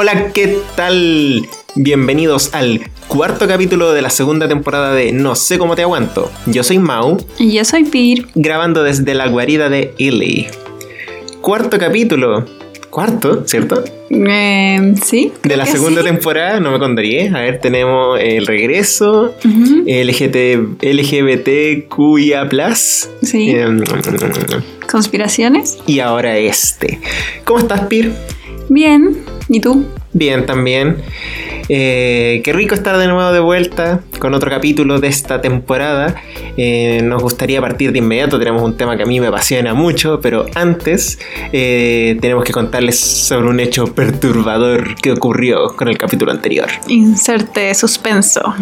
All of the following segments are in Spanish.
Hola, ¿qué tal? Bienvenidos al cuarto capítulo de la segunda temporada de No sé cómo te aguanto. Yo soy Mau. Y yo soy Pir. Grabando desde la guarida de Illy. Cuarto capítulo. Cuarto, ¿cierto? Eh, sí. De la segunda temporada, no me contaría. A ver, tenemos el regreso, LGBT, LGBTQIA. Sí. Em, Conspiraciones. Y ahora este. ¿Cómo estás, Pir? Bien. ¿Y tú? Bien, también. Eh, qué rico estar de nuevo de vuelta con otro capítulo de esta temporada. Eh, nos gustaría partir de inmediato, tenemos un tema que a mí me apasiona mucho, pero antes eh, tenemos que contarles sobre un hecho perturbador que ocurrió con el capítulo anterior. Inserte suspenso.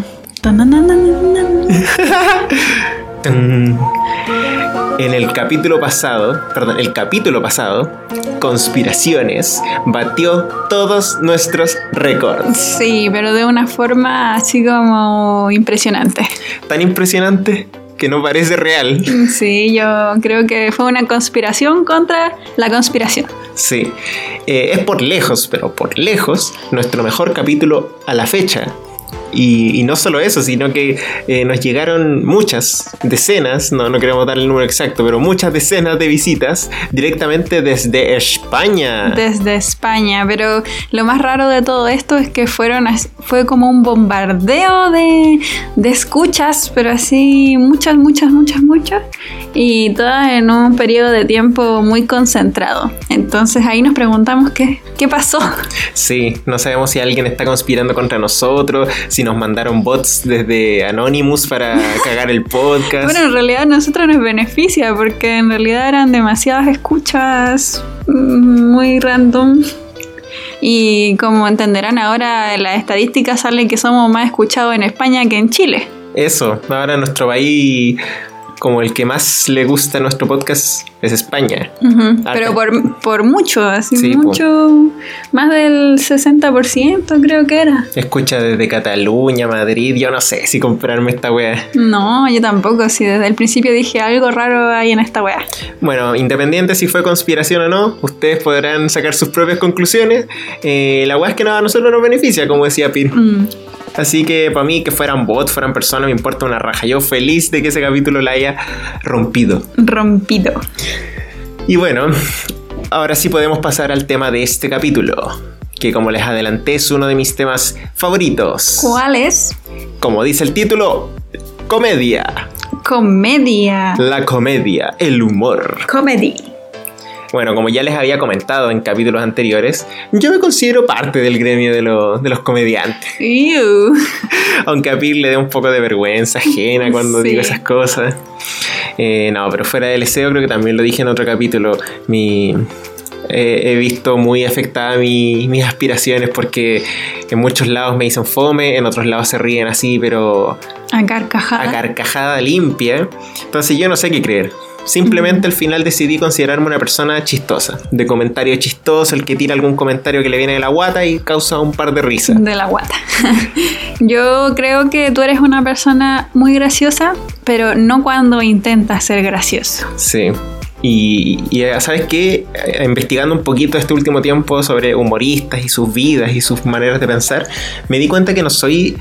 En el capítulo pasado, perdón, el capítulo pasado, Conspiraciones batió todos nuestros récords. Sí, pero de una forma así como impresionante. Tan impresionante que no parece real. Sí, yo creo que fue una conspiración contra la conspiración. Sí, eh, es por lejos, pero por lejos, nuestro mejor capítulo a la fecha. Y, no solo eso, sino que eh, nos llegaron muchas decenas, no, no queremos dar el número exacto, pero muchas decenas de visitas directamente desde España. Desde España, pero lo más raro de todo esto es que fueron fue como un bombardeo de, de escuchas, pero así muchas, muchas, muchas, muchas, y todas en un periodo de tiempo muy concentrado. Entonces ahí nos preguntamos qué, qué pasó. Sí, no sabemos si alguien está conspirando contra nosotros, si nos mandaron bots desde Anonymous para cagar el podcast. Bueno, en realidad a nosotros nos beneficia porque en realidad eran demasiadas escuchas mm, muy random. Y como entenderán ahora, las estadísticas salen que somos más escuchados en España que en Chile. Eso, ahora nuestro país como el que más le gusta nuestro podcast es España. Pero por, mucho, así mucho, más del 60% creo que era. Escucha desde Cataluña, Madrid, yo no sé si comprarme esta wea. No, yo tampoco, si desde el principio dije algo raro hay en esta wea. Bueno, independiente si fue conspiración o no, ustedes podrán sacar sus propias conclusiones. Eh, la wea es que nada, a nosotros nos beneficia, como decía Pin. Mm. Así que para mí que fueran bots, fueran personas, me importa una raja. Yo feliz de que ese capítulo la haya rompido. Rompido. Y bueno, ahora sí podemos pasar al tema de este capítulo, que como les adelanté es uno de mis temas favoritos. ¿Cuál es? Como dice el título, comedia. Comedia. La comedia, el humor. Comedy. Bueno, como ya les había comentado en capítulos anteriores, yo me considero parte del gremio de, los comediantes. Aunque a Pir le dé un poco de vergüenza ajena cuando digo esas cosas. Eh, no, pero fuera del SEO creo que también lo dije en otro capítulo. Mi, he visto muy afectada mis aspiraciones porque en muchos lados me dicen fome, en otros lados se ríen así, pero... A carcajada. A carcajada limpia. Entonces yo no sé qué creer. Simplemente al final decidí considerarme una persona chistosa, de comentario chistoso, el que tira algún comentario que le viene de la guata y causa un par de risas. De la guata. Yo creo que tú eres una persona muy graciosa, pero no cuando intentas ser gracioso. Sí. Y, eh, ¿sabes qué? Eh, investigando un poquito este último tiempo sobre humoristas y sus vidas y sus maneras de pensar, me di cuenta que no soy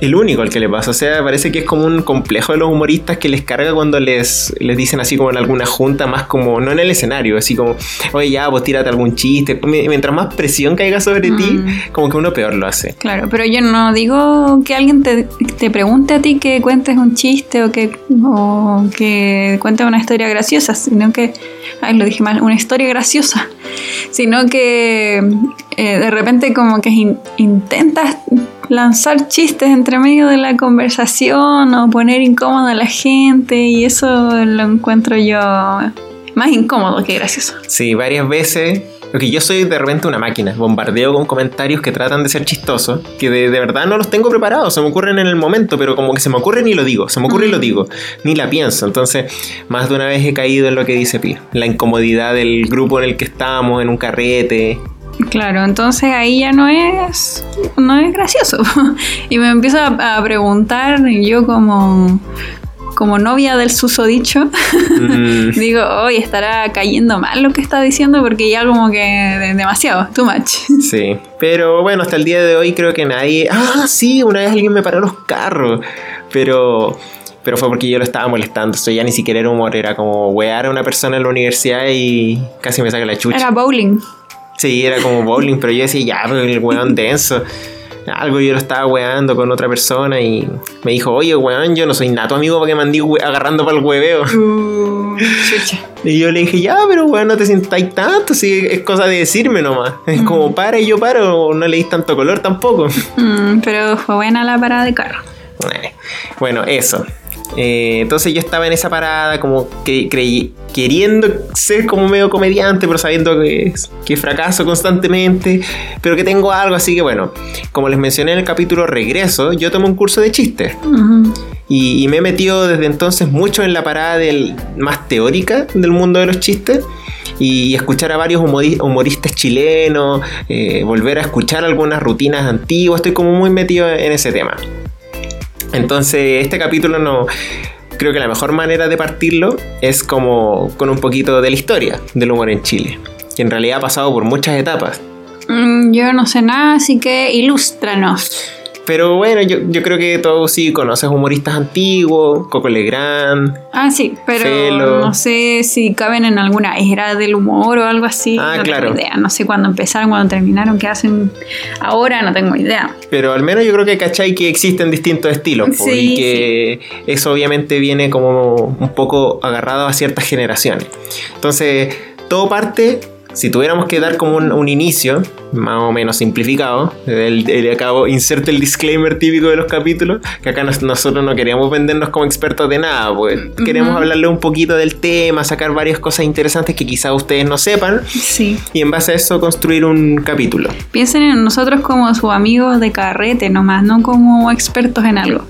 el único al que le pasa. O sea, parece que es como un complejo de los humoristas que les carga cuando les, les dicen así como en alguna junta, más como, no en el escenario, así como, oye, ya, pues tírate algún chiste. Mientras más presión caiga sobre ti, mm. como que uno peor lo hace. Claro, pero yo no digo que alguien te, te pregunte a ti que cuentes un chiste o que, o que cuentes una historia graciosa, sino que, ay, lo dije mal, una historia graciosa, sino que eh, de repente como que intentas lanzar chistes entre medio de la conversación o poner incómodo a la gente y eso lo encuentro yo más incómodo que gracioso. Sí, varias veces. Porque yo soy de repente una máquina, bombardeo con comentarios que tratan de ser chistosos, que de, verdad no los tengo preparados, se me ocurren en el momento, pero como que se me ocurre ni lo digo, se me ocurre y lo digo, ni la pienso. Entonces, más de una vez he caído en lo que dice Pi, la incomodidad del grupo en el que estamos, en un carrete, Claro, entonces ahí ya no es, no es gracioso. Y me empiezo a, preguntar yo como, como novia del susodicho, mm. digo, hoy estará cayendo mal lo que está diciendo porque ya como que demasiado, too much. Sí, pero bueno, hasta el día de hoy creo que nadie... Ah, sí, una vez alguien me paró los carros, pero pero fue porque yo lo estaba molestando. Eso ya ni siquiera era humor, era como wear a una persona en la universidad y casi me saca la chucha. Era bowling. Sí, era como bowling, pero yo decía, ya, pero el weón denso. Algo yo lo estaba weando con otra persona y me dijo, oye, weón, yo no soy nato amigo para que me andí agarrando para el hueveo. Uh, y yo le dije, ya, pero weón, no te sientas tanto, si es cosa de decirme nomás. Es como mm. para y yo paro, no le di tanto color tampoco. Mm, pero fue buena la parada de carro. Bueno, eso. Eh, entonces yo estaba en esa parada como que creí, queriendo ser como medio comediante, pero sabiendo que, que fracaso constantemente, pero que tengo algo, así que bueno, como les mencioné en el capítulo Regreso, yo tomé un curso de chistes. y, me he metido desde entonces mucho en la parada del, más teórica del mundo de los chistes y escuchar a varios humoristas chilenos, eh, volver a escuchar algunas rutinas antiguas, estoy como muy metido en ese tema. Entonces, este capítulo no. Creo que la mejor manera de partirlo es como con un poquito de la historia del humor en Chile, que en realidad ha pasado por muchas etapas. Mm, yo no sé nada, así que ilústranos. Pero bueno, yo, yo creo que todos sí conoces humoristas antiguos, Coco Legrand. Ah, sí, pero no sé si caben en alguna era del humor o algo así. Ah, no claro. tengo idea. No sé cuándo empezaron, cuándo terminaron, qué hacen ahora, no tengo idea. Pero al menos yo creo que cachai que existen distintos estilos. y que eso obviamente viene como un poco agarrado a ciertas generaciones. Entonces, todo parte si tuviéramos que dar como un, inicio, más o menos simplificado, el, el, acabo, inserte el disclaimer típico de los capítulos, que acá nosotros no queríamos vendernos como expertos de nada, pues queremos hablarle un poquito del tema, sacar varias cosas interesantes que quizá ustedes no sepan, sí. y en base a eso construir un capítulo. Piensen en nosotros como sus amigos de carrete nomás, no como expertos en algo.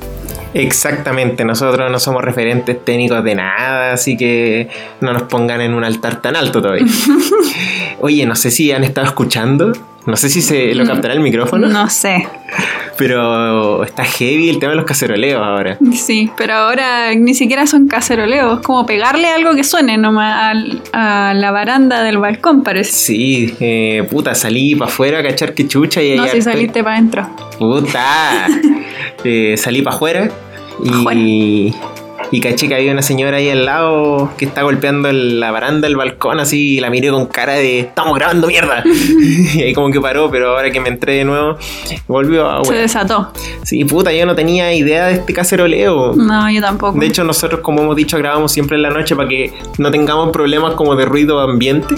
Exactamente, nosotros no somos referentes técnicos de nada, así que no nos pongan en un altar tan alto todavía. Oye, no sé si han estado escuchando, no sé si se lo captará el micrófono. No sé. Pero está heavy el tema de los caceroleos ahora. Sí, pero ahora ni siquiera son caceroleos, es como pegarle algo que suene nomás a, la baranda del balcón, parece. Sí, eh, puta, salí para afuera a cachar que chucha y No, si saliste para adentro. Puta. Eh, salí para afuera y, y caché que había una señora ahí al lado que está golpeando la baranda del balcón así y la miré con cara de estamos grabando mierda. y ahí como que paró, pero ahora que me entré de nuevo, volvió a... Se desató. Sí, puta, yo no tenía idea de este caceroleo. No, yo tampoco. De hecho, nosotros, como hemos dicho, grabamos siempre en la noche para que no tengamos problemas como de ruido ambiente,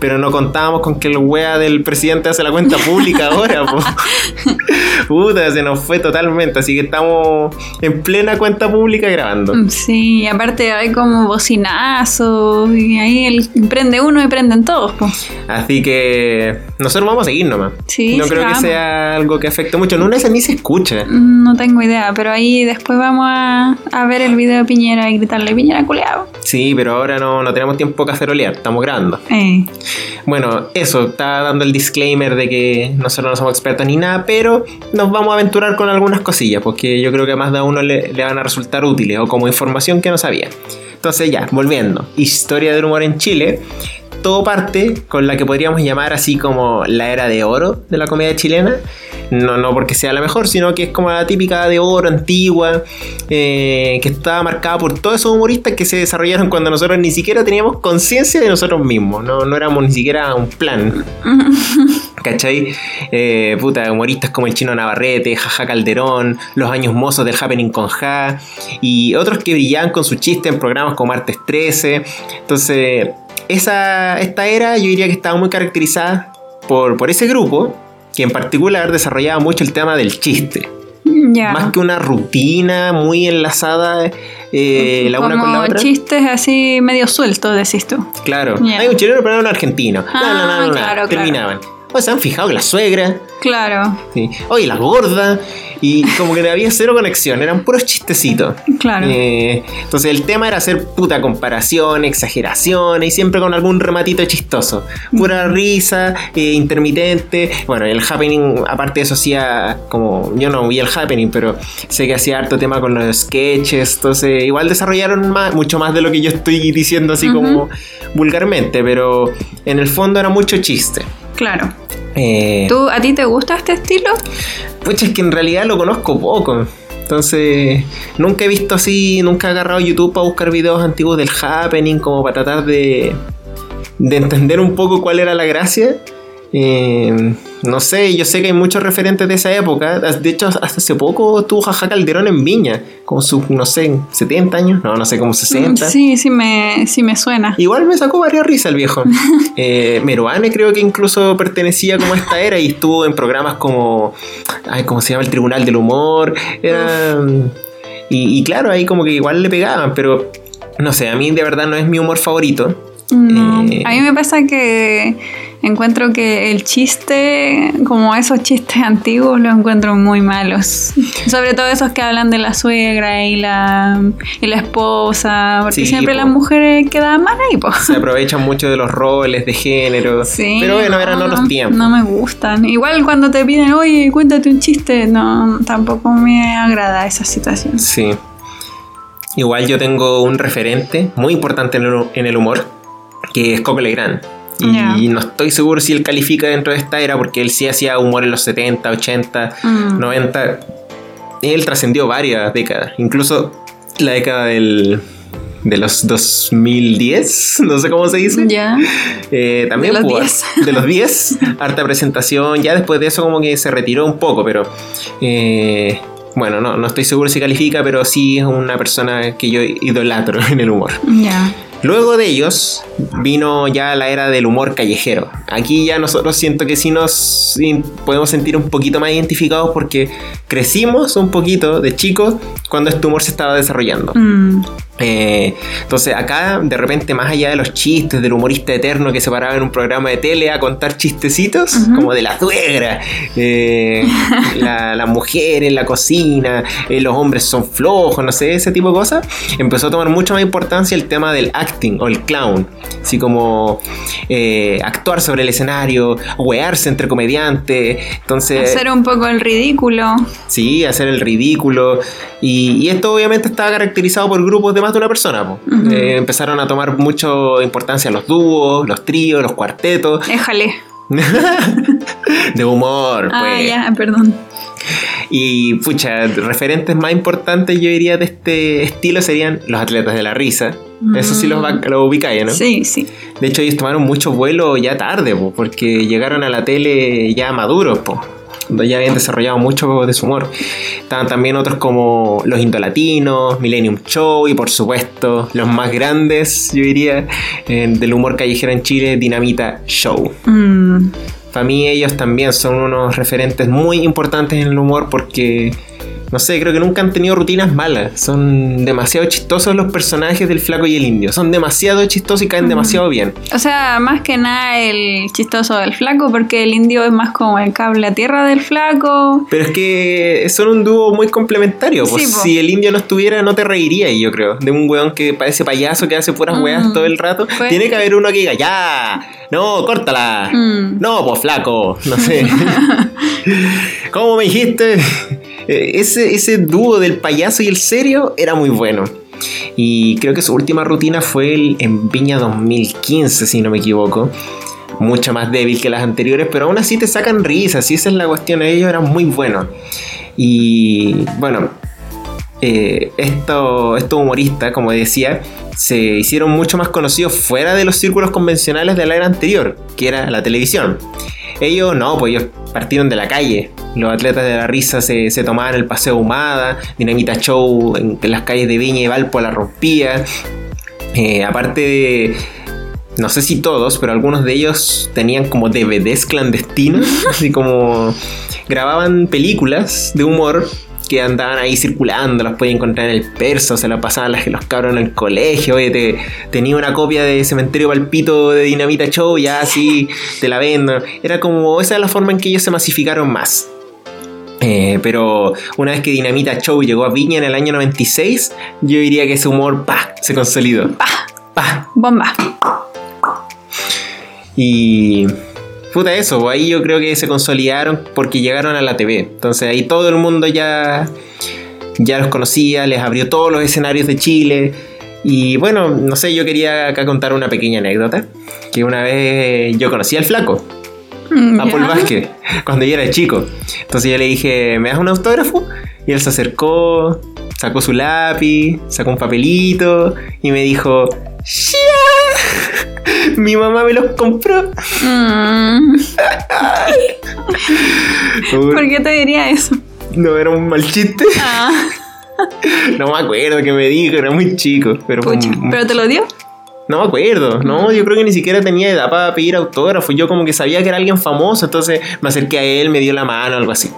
pero no contábamos con que el wea del presidente hace la cuenta pública ahora, Puta, se nos fue totalmente, así que estamos en plena cuenta pública grabando. Sí, y aparte hay como bocinazos y ahí el, prende uno y prenden todos. Así que nosotros vamos a seguir nomás. Sí, no creo que sea algo que afecte mucho. En una ni se escucha. No tengo idea, pero ahí después vamos a, ver el video de Piñera y gritarle Piñera culeado. Sí, pero ahora no, no tenemos tiempo que hacer olear, estamos grabando. Eh. Bueno, eso, está dando el disclaimer de que nosotros no somos expertos ni nada, pero nos vamos a aventurar con algunas cosillas, porque yo creo que a más de uno le, le van a resultar útiles o como información que no sabía. Entonces ya, volviendo, historia del humor en Chile. Todo parte con la que podríamos llamar así como la era de oro de la comedia chilena. No, no porque sea la mejor, sino que es como la típica de oro antigua, eh, que estaba marcada por todos esos humoristas que se desarrollaron cuando nosotros ni siquiera teníamos conciencia de nosotros mismos, no, no éramos ni siquiera un plan. ¿Cachai? Eh, puta, humoristas como el chino Navarrete, Jaja Calderón, los años mozos del Happening con Ja, y otros que brillaban con su chiste en programas como Martes 13. Entonces, esa, esta era yo diría que estaba muy caracterizada por, por ese grupo, que en particular desarrollaba mucho el tema del chiste. Más que una rutina muy enlazada eh, la una con la otra. chistes así medio sueltos, decís tú. Claro. Hay un chileno, pero un argentino. Ah, no, no, no, no, Terminaban. o se han fijado que la suegra. Claro. Sí. Oye, la gorda. Y como que había cero conexión, eran puros chistecitos. Claro. Eh, entonces el tema era hacer puta comparación, exageración y siempre con algún rematito chistoso. Pura risa, eh, intermitente. Bueno, el happening, aparte de eso, hacía como. Yo no vi el happening, pero sé que hacía harto tema con los sketches. Entonces, igual desarrollaron más, mucho más de lo que yo estoy diciendo así como vulgarmente, pero en el fondo era mucho chiste. Claro. Eh, ¿Tú, ¿A ti te gusta este estilo? Pues es que en realidad lo conozco poco. Entonces, nunca he visto así, nunca he agarrado YouTube para buscar videos antiguos del happening, como para tratar de, de entender un poco cuál era la gracia. Eh, no sé, yo sé que hay muchos referentes de esa época. De hecho, hasta hace poco tuvo Jaja Calderón en Viña, como sus, no sé, 70 años, no, no sé, como 60. Mm, sí, sí me, sí me suena. Igual me sacó varias risas el viejo. eh, Meruane creo que incluso pertenecía como a esta era y estuvo en programas como, ay, ¿cómo se llama? El Tribunal del Humor. Era, y, y claro, ahí como que igual le pegaban, pero no sé, a mí de verdad no es mi humor favorito. No, eh, a mí me pasa que encuentro que el chiste, como esos chistes antiguos, los encuentro muy malos. Sobre todo esos que hablan de la suegra y la, y la esposa, porque siempre las mujeres quedan mal ahí. Po. Se aprovechan mucho de los roles de género. Sí, pero bueno, eran otros tiempos. No me gustan. Igual cuando te piden, oye, cuéntate un chiste, no, tampoco me agrada esa situación. Sí. Igual yo tengo un referente muy importante en el humor que es Coco Legrand. Y no estoy seguro si él califica dentro de esta era, porque él sí hacía humor en los 70, 80, 90. Él trascendió varias décadas, incluso la década del, de los 2010, no sé cómo se dice. Ya. Eh, también de los 10. De los 10, harta presentación. Ya después de eso, como que se retiró un poco, pero. Eh, bueno, no, no estoy seguro si califica, pero sí es una persona que yo idolatro en el humor. Ya. Luego de ellos vino ya la era del humor callejero. Aquí ya nosotros siento que sí nos podemos sentir un poquito más identificados porque crecimos un poquito de chicos cuando este humor se estaba desarrollando. Mm. Eh, entonces acá de repente más allá de los chistes del humorista eterno que se paraba en un programa de tele a contar chistecitos como de la suegra, eh, la, mujer en la cocina, eh, los hombres son flojos, no sé, ese tipo de cosas, empezó a tomar mucho más importancia el tema del acting o el clown, así como actuar sobre el escenario, wearse entre comediantes, entonces... Hacer un poco el ridículo. Sí, hacer el ridículo. Y, y esto obviamente estaba caracterizado por grupos de de una persona. Eh, empezaron a tomar mucho importancia los dúos, los tríos, los cuartetos. Déjale. de humor, ah, pues. ya, perdón. Y pucha, referentes más importantes yo diría de este estilo serían los atletas de la risa. Eso sí los, mm. lo ubicáis, ¿no? Sí, sí. De hecho, ellos tomaron mucho vuelo ya tarde, porque llegaron a la tele ya maduros, po ya habían desarrollado mucho de su humor. Estaban también otros como Los Indolatinos, Millennium Show y por supuesto los más grandes, yo diría, del humor callejero en Chile, Dinamita Show. Mm. Para mí ellos también son unos referentes muy importantes en el humor porque no sé, creo que nunca han tenido rutinas malas. Son demasiado chistosos los personajes del flaco y el indio. Son demasiado chistosos y caen demasiado bien. O sea, más que nada el chistoso del flaco, porque el indio es más como el cable a tierra del flaco. Pero es que son un dúo muy complementario. Pues si el indio no estuviera, no te reirías, yo creo. De un weón que parece payaso que hace puras weas todo el rato. Pues Tiene que haber uno que diga, ya, no, córtala. Mm. No, pues flaco, no sé. ¿Cómo me dijiste? Eh, ese, ese dúo del payaso y el serio era muy bueno. Y creo que su última rutina fue el, en Viña 2015, si no me equivoco. Mucho más débil que las anteriores, pero aún así te sacan risas, y esa es la cuestión. Ellos eran muy buenos. Y bueno, eh, estos humoristas, como decía, se hicieron mucho más conocidos fuera de los círculos convencionales de la era anterior, que era la televisión. Ellos no, pues ellos partieron de la calle. Los atletas de la risa se, tomaban el paseo Humada, Dinamita Show en, las calles de Viña y Valpo la rompía. Eh, aparte de no sé si todos, pero algunos de ellos tenían como DVDs clandestinos, así como grababan películas de humor que andaban ahí circulando, las podía encontrar en el perso, se las pasaban las que los cabros en el colegio, oye, te, tenía una copia de Cementerio Palpito de Dinamita Show, ya así te la vendo. Era como, esa es la forma en que ellos se masificaron más. Eh, pero una vez que Dinamita Show llegó a Viña en el año 96, yo diría que ese humor ¡pah! se consolidó. ¡Pah! ¡Pah! Bomba. Y puta eso, pues ahí yo creo que se consolidaron porque llegaron a la TV. Entonces ahí todo el mundo ya, ya los conocía, les abrió todos los escenarios de Chile. Y bueno, no sé, yo quería acá contar una pequeña anécdota. Que una vez yo conocí al flaco. Mm, a Paul Vázquez, cuando yo era chico. Entonces yo le dije, ¿me das un autógrafo? Y él se acercó, sacó su lápiz, sacó un papelito y me dijo, Mi mamá me los compró. Mm. ¿Por qué te diría eso? No, era un mal chiste. Ah. No me acuerdo qué me dijo, era muy chico. Pero, ¿Pero te lo dio? No me acuerdo, no, yo creo que ni siquiera tenía edad para pedir autógrafo. Yo como que sabía que era alguien famoso, entonces me acerqué a él, me dio la mano, algo así.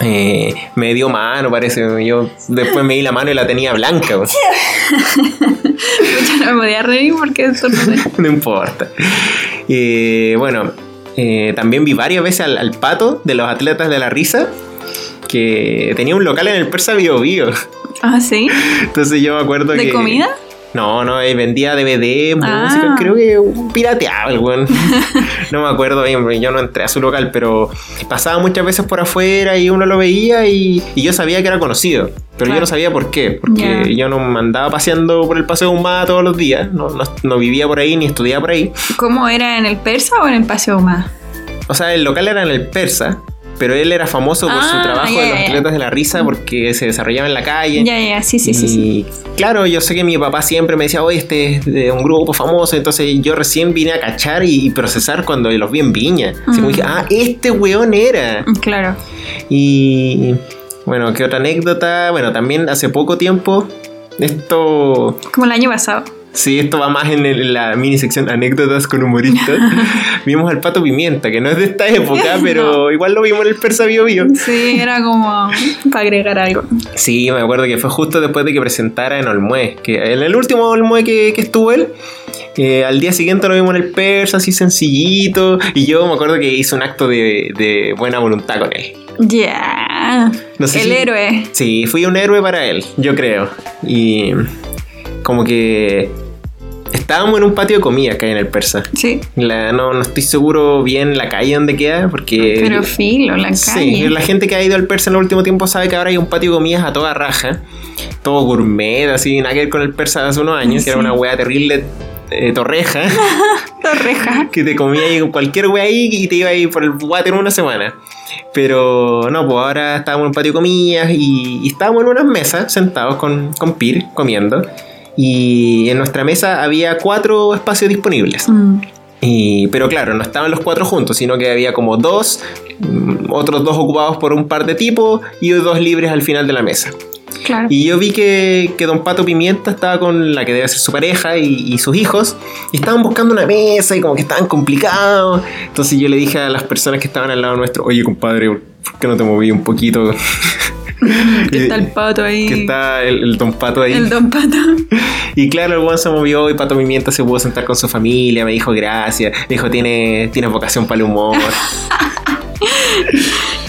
Eh, me dio mano, parece. Yo después me di la mano y la tenía blanca. no me podía reír porque eso no, no importa. Eh, bueno, eh, también vi varias veces al, pato de los atletas de la risa que tenía un local en el Persa Bio Bio. Ah, sí. Entonces yo me acuerdo que. ¿De comida? No, no, vendía DVD, música, ah. creo que pirateaba el weón. no me acuerdo bien, yo no entré a su local, pero pasaba muchas veces por afuera y uno lo veía y, yo sabía que era conocido. Pero yo no sabía por qué, porque yo no me andaba paseando por el Paseo Humada todos los días, no, no, vivía por ahí ni estudiaba por ahí. ¿Cómo era en el Persa o en el Paseo Humada? O sea, el local era en el Persa, pero él era famoso por su ah, trabajo de los atletas de la risa porque se desarrollaba en la calle. Ya, ya, sí, sí, sí, Claro, yo sé que mi papá siempre me decía, oye, este es de un grupo famoso, entonces yo recién vine a cachar y, procesar cuando los vi en Viña. Así dije, ah, este weón era. Claro. Y bueno, ¿qué otra anécdota? Bueno, también hace poco tiempo, esto... Como el año pasado. Sí, esto va más en, la mini sección anécdotas con humoristas. vimos al Pato Pimienta, que no es de esta época, pero igual lo vimos en el Persa Bio Bio. Sí, era como para agregar algo. Sí, me acuerdo que fue justo después de que presentara en Olmué, que en el último Olmué que, que estuvo él, eh, al día siguiente lo vimos en el Persa, así sencillito, y yo me acuerdo que hice un acto de, buena voluntad con él. Ya. el héroe. Sí, fui un héroe para él, yo creo. Y como que estábamos en un patio de comida que hay en el Persa. Sí. no, no estoy seguro bien la calle donde queda, porque. Pero filo, la calle. Sí, la gente que ha ido al Persa en el último tiempo sabe que ahora hay un patio de comidas a toda raja. Todo gourmet, así, nada que ver con el Persa de hace unos años, que era una wea terrible. Eh, torreja. torreja. que te comía ahí cualquier wea ahí y te iba ahí por el water una semana. Pero no, pues ahora estábamos en un patio de comidas y, estábamos en unas mesas sentados con, con Pir comiendo. Y en nuestra mesa había cuatro espacios disponibles. Mm. Y, pero claro, no estaban los cuatro juntos, sino que había como dos, mm, otros dos ocupados por un par de tipos y dos libres al final de la mesa. Claro. Y yo vi que, que, Don Pato Pimienta estaba con la que debe ser su pareja y, y, sus hijos, y estaban buscando una mesa y como que estaban complicados. Entonces yo le dije a las personas que estaban al lado nuestro, oye compadre, ¿por qué no te moví un poquito? que está el pato ahí. Que está el, don pato ahí. El don pato. Y claro, el buen se movió y Pato Pimienta se pudo sentar con su familia. Me dijo gracias. Me dijo, tiene, tiene vocación para el humor.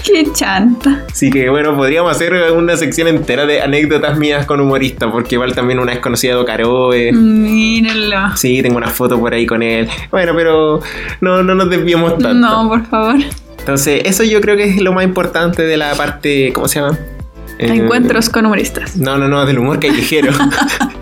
Qué chanta. Así que bueno, podríamos hacer una sección entera de anécdotas mías con humoristas, porque igual también una vez conocido a Caroe. Mírenlo. Sí, tengo una foto por ahí con él. Bueno, pero no, no nos desviemos tanto. No, por favor. Entonces, eso yo creo que es lo más importante de la parte, ¿cómo se llama? Eh, Encuentros con humoristas. No, no, no, del humor callejero.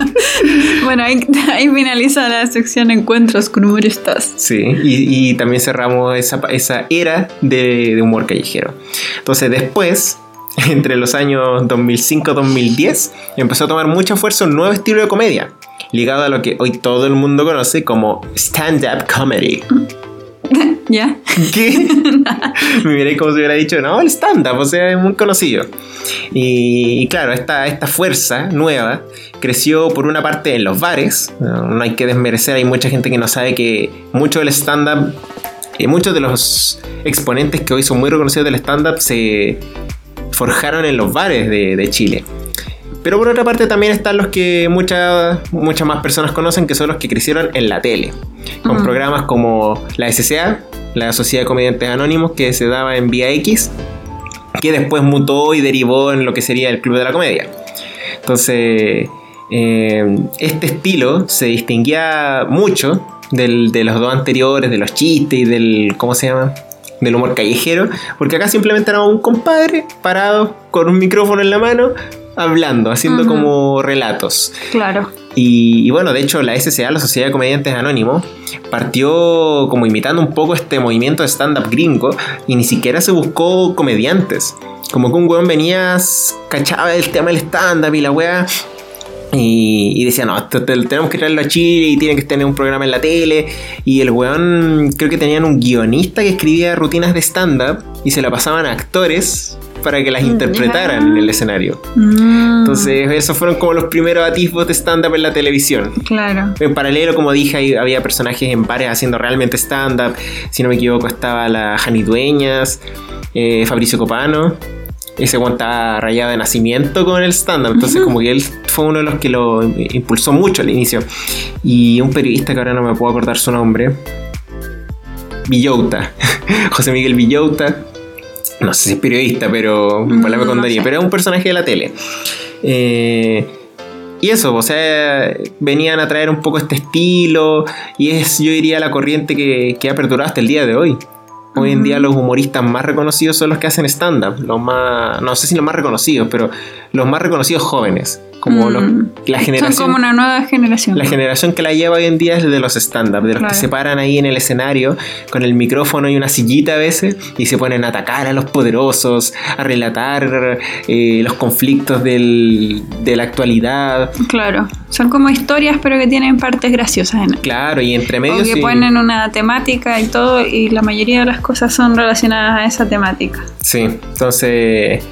bueno, ahí, finaliza la sección Encuentros con humoristas. Sí, y, también cerramos esa, esa era de, humor callejero. Entonces, después, entre los años 2005-2010, empezó a tomar mucha fuerza un nuevo estilo de comedia, ligado a lo que hoy todo el mundo conoce como stand-up comedy. ¿Ya? ¿Qué? Me miré como si hubiera dicho, no, el stand-up, o sea, es muy conocido. Y, claro, esta, esta fuerza nueva creció por una parte en los bares, no, hay que desmerecer, hay mucha gente que no sabe que mucho del stand-up, y muchos de los exponentes que hoy son muy reconocidos del stand-up se forjaron en los bares de, Chile. Pero por otra parte también están los que muchas muchas más personas conocen, que son los que crecieron en la tele, con programas como la SCA, la Sociedad de Comediantes Anónimos, que se daba en Vía X, que después mutó y derivó en lo que sería el Club de la Comedia. Entonces, eh, este estilo se distinguía mucho del, de los dos anteriores, de los chistes y del, ¿cómo se llama? Del humor callejero, porque acá simplemente era un compadre parado con un micrófono en la mano, hablando, haciendo como relatos. Claro. Y, bueno, de hecho la SCA, la Sociedad de Comediantes Anónimos, partió como imitando un poco este movimiento de stand-up gringo y ni siquiera se buscó comediantes. Como que un weón venía, cachaba el tema del stand-up y la weá, y, decía, no, tenemos que traerlo a Chile y tiene que tener un programa en la tele. Y el weón, creo que tenían un guionista que escribía rutinas de stand-up y se la pasaban a actores para que las mm, interpretaran en el escenario. Mm. Entonces, esos fueron como los primeros atisbos de stand-up en la televisión. Claro. En paralelo, como dije, había personajes en pares haciendo realmente stand-up. Si no me equivoco, estaba la Jani Dueñas, eh, Fabricio Copano ese estaba rayado de nacimiento con el stand-up. Entonces, como que él fue uno de los que lo impulsó mucho al inicio. Y un periodista que ahora no me puedo acordar su nombre. Villota. José Miguel Villota. No sé si es periodista, pero mm, contaría. Pero es un personaje de la tele. Eh, y eso, o sea, venían a traer un poco este estilo. Y es, yo diría, la corriente que, que ha perdurado hasta el día de hoy. Hoy en día los humoristas más reconocidos son los que hacen stand-up, los más, no sé si los más reconocidos, pero los más reconocidos jóvenes. Como mm. la generación. Son como una nueva generación. La generación que la lleva hoy en día es de los stand-up, de los que se paran ahí en el escenario con el micrófono y una sillita a veces y se ponen a atacar a los poderosos, a relatar eh, los conflictos del, de la actualidad. Claro, son como historias pero que tienen partes graciosas en Claro, y entre medio. O que ponen una temática y todo, y la mayoría de las cosas son relacionadas a esa temática. Sí, entonces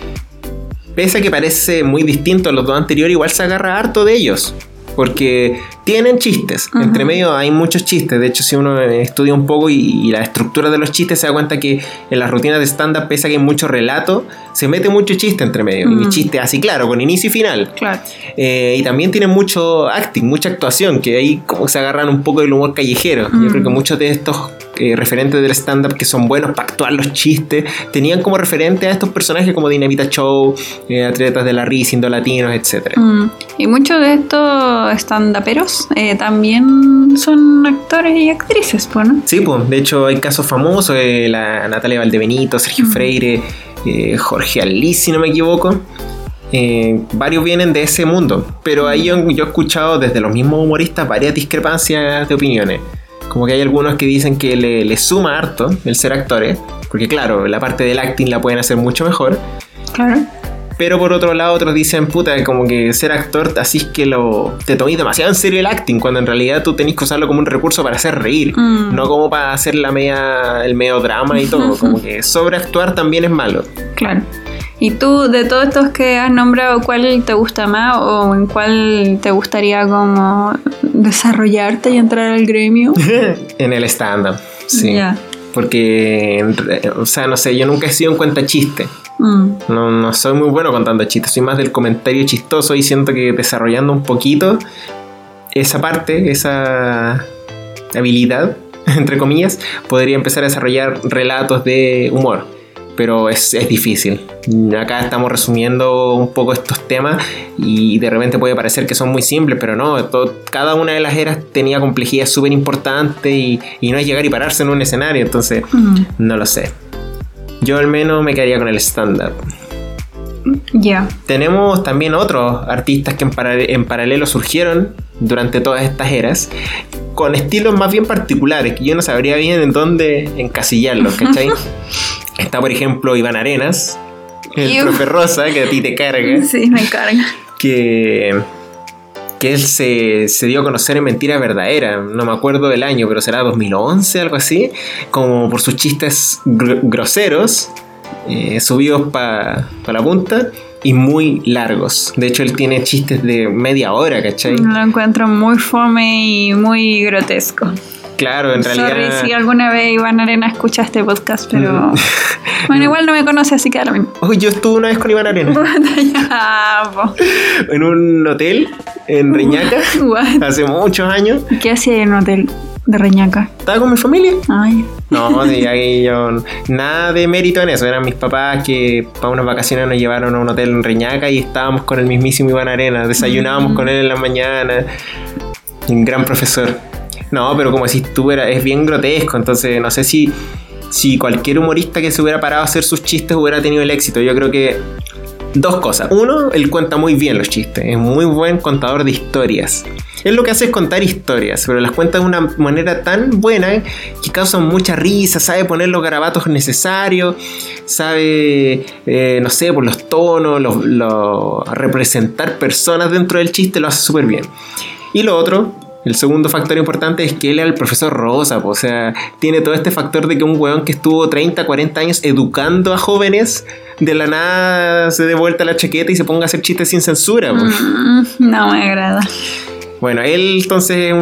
pese a que parece muy distinto a los dos anteriores, igual se agarra harto de ellos. Porque tienen chistes. Entre medio hay muchos chistes. De hecho, si uno estudia un poco y, la estructura de los chistes, se da cuenta que en las rutinas de stand-up, pese a que hay mucho relato, se mete mucho chiste entre medio. Y chiste así, claro, con inicio y final. Claro. Eh, y también tienen mucho acting, mucha actuación, que ahí como se agarran un poco del humor callejero. Yo creo que muchos de estos eh, referentes del stand-up que son buenos para actuar los chistes, tenían como referente a estos personajes como Dinamita Show, eh, atletas de la risa, indolatinos, etc. Mm. Y muchos de estos stand-uperos eh, también son actores y actrices, pues, ¿no? Sí, pues, de hecho hay casos famosos, la Natalia Valdebenito, Sergio mm. Freire, Jorge Alí, si no me equivoco. varios vienen de ese mundo, pero ahí yo, yo, he escuchado desde los mismos humoristas varias discrepancias de opiniones. Como que hay algunos que dicen que le, suma harto el ser actores, porque claro, la parte del acting la pueden hacer mucho mejor. Claro. Pero por otro lado, otros dicen, puta, como que ser actor, así es que lo, te toméis demasiado en serio el acting, cuando en realidad tú tenés que usarlo como un recurso para hacer reír, mm. no como para hacer la media, el medio drama y todo. como que sobreactuar también es malo. Claro. ¿Y tú, de todos estos que has nombrado, cuál te gusta más o en cuál te gustaría como desarrollarte y entrar al gremio? en el stand-up, sí. Porque, o sea, no sé, yo nunca he sido en cuenta chiste. Mm. No, no soy muy bueno contando chistes, soy más del comentario chistoso y siento que desarrollando un poquito esa parte, esa habilidad, entre comillas, podría empezar a desarrollar relatos de humor pero es, difícil. Acá estamos resumiendo un poco estos temas y de repente puede parecer que son muy simples, pero no, cada una de las eras tenía complejidad súper importante y, no es llegar y pararse en un escenario, entonces no lo sé. Yo al menos me quedaría con el stand-up. Ya. Tenemos también otros artistas que en, en, paralelo surgieron durante todas estas eras, con estilos más bien particulares, que yo no sabría bien en dónde encasillarlos, ¿cachai? Está, por ejemplo, Iván Arenas, el profe Rosa, que a ti te carga. Sí, me carga. Que que él se, dio a conocer en Mentira Verdadera, no me acuerdo del año, pero será 2011, algo así, como por sus chistes groseros, eh, subidos para la punta y muy largos. De hecho, él tiene chistes de media hora, ¿cachai? Lo encuentro muy fome y muy grotesco. Claro, en realidad. Sorry si alguna vez Iván Arena escucha este podcast, pero. Bueno, igual no me conoce, así que ahora mismo. Uy, yo estuve una vez con Iván Arena. en un hotel en Reñaca. hace muchos años. ¿Qué hacía en un hotel? de Reñaca. Estaba con mi familia. Ay. No, ahí yo. Nada de mérito en eso. Eran mis papás que para unas vacaciones nos llevaron a un hotel en Reñaca y estábamos con el mismísimo Iván Arena. Desayunábamos mm. con él en la mañana. Un gran profesor. No, pero como decís tú, era, es bien grotesco, entonces no sé si, si cualquier humorista que se hubiera parado a hacer sus chistes hubiera tenido el éxito. Yo creo que dos cosas. Uno, él cuenta muy bien los chistes, es muy buen contador de historias. Él lo que hace es contar historias, pero las cuenta de una manera tan buena que causan mucha risa, sabe poner los garabatos necesarios, sabe, eh, no sé, por los tonos, representar personas dentro del chiste, lo hace súper bien. Y lo otro, el segundo factor importante es que él es el profesor Rosa, o sea, tiene todo este factor de que un weón que estuvo 30, 40 años educando a jóvenes, de la nada se dé vuelta la chaqueta y se ponga a hacer chistes sin censura. Mm, no me agrada. Bueno, él entonces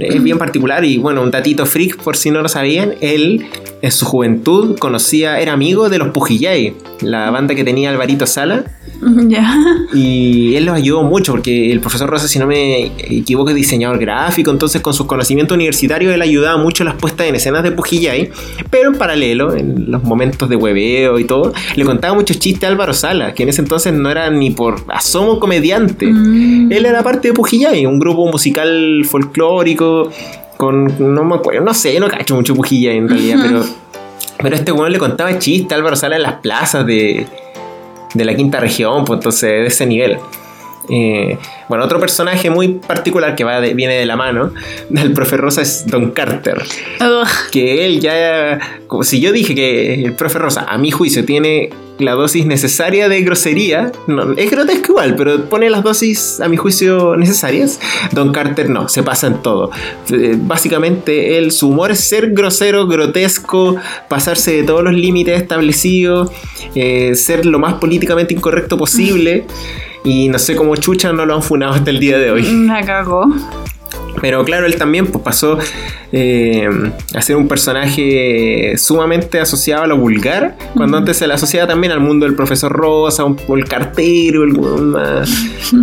es, bien particular y bueno, un datito freak por si no lo sabían, él en su juventud conocía, era amigo de los Pujillay, la banda que tenía Alvarito Sala. Ya. Y él los ayudó mucho porque el profesor Rosa, si no me equivoco, es diseñador gráfico, entonces con sus conocimientos universitarios él ayudaba mucho las puestas en escenas de Pujillay, pero en paralelo, en los momentos de hueveo y todo, le contaba muchos chistes a Álvaro Sala, que en ese entonces no era ni por asomo comediante. Mm. Él era parte de Pujillay, un grupo musical folclórico con, no me acuerdo, no sé, no cacho mucho Pujillay en realidad, pero, pero este weón le contaba chistes a Álvaro Sala en las plazas de de la quinta región, pues entonces de ese nivel. Eh, bueno, otro personaje muy particular que va viene de la mano del profe Rosa es Don Carter. Que él ya, como si yo dije que el profe Rosa, a mi juicio, tiene la dosis necesaria de grosería. No, es grotesco igual, pero pone las dosis, a mi juicio, necesarias. Don Carter no, se pasa en todo. Eh, básicamente, él, su humor es ser grosero, grotesco, pasarse de todos los límites establecidos, eh, ser lo más políticamente incorrecto posible. Y no sé cómo chucha no lo han funado hasta el día de hoy. Me cagó. Pero claro, él también pues, pasó eh, a ser un personaje sumamente asociado a lo vulgar, cuando antes se le asociaba también al mundo del profesor Rosa, un, el cartero, el,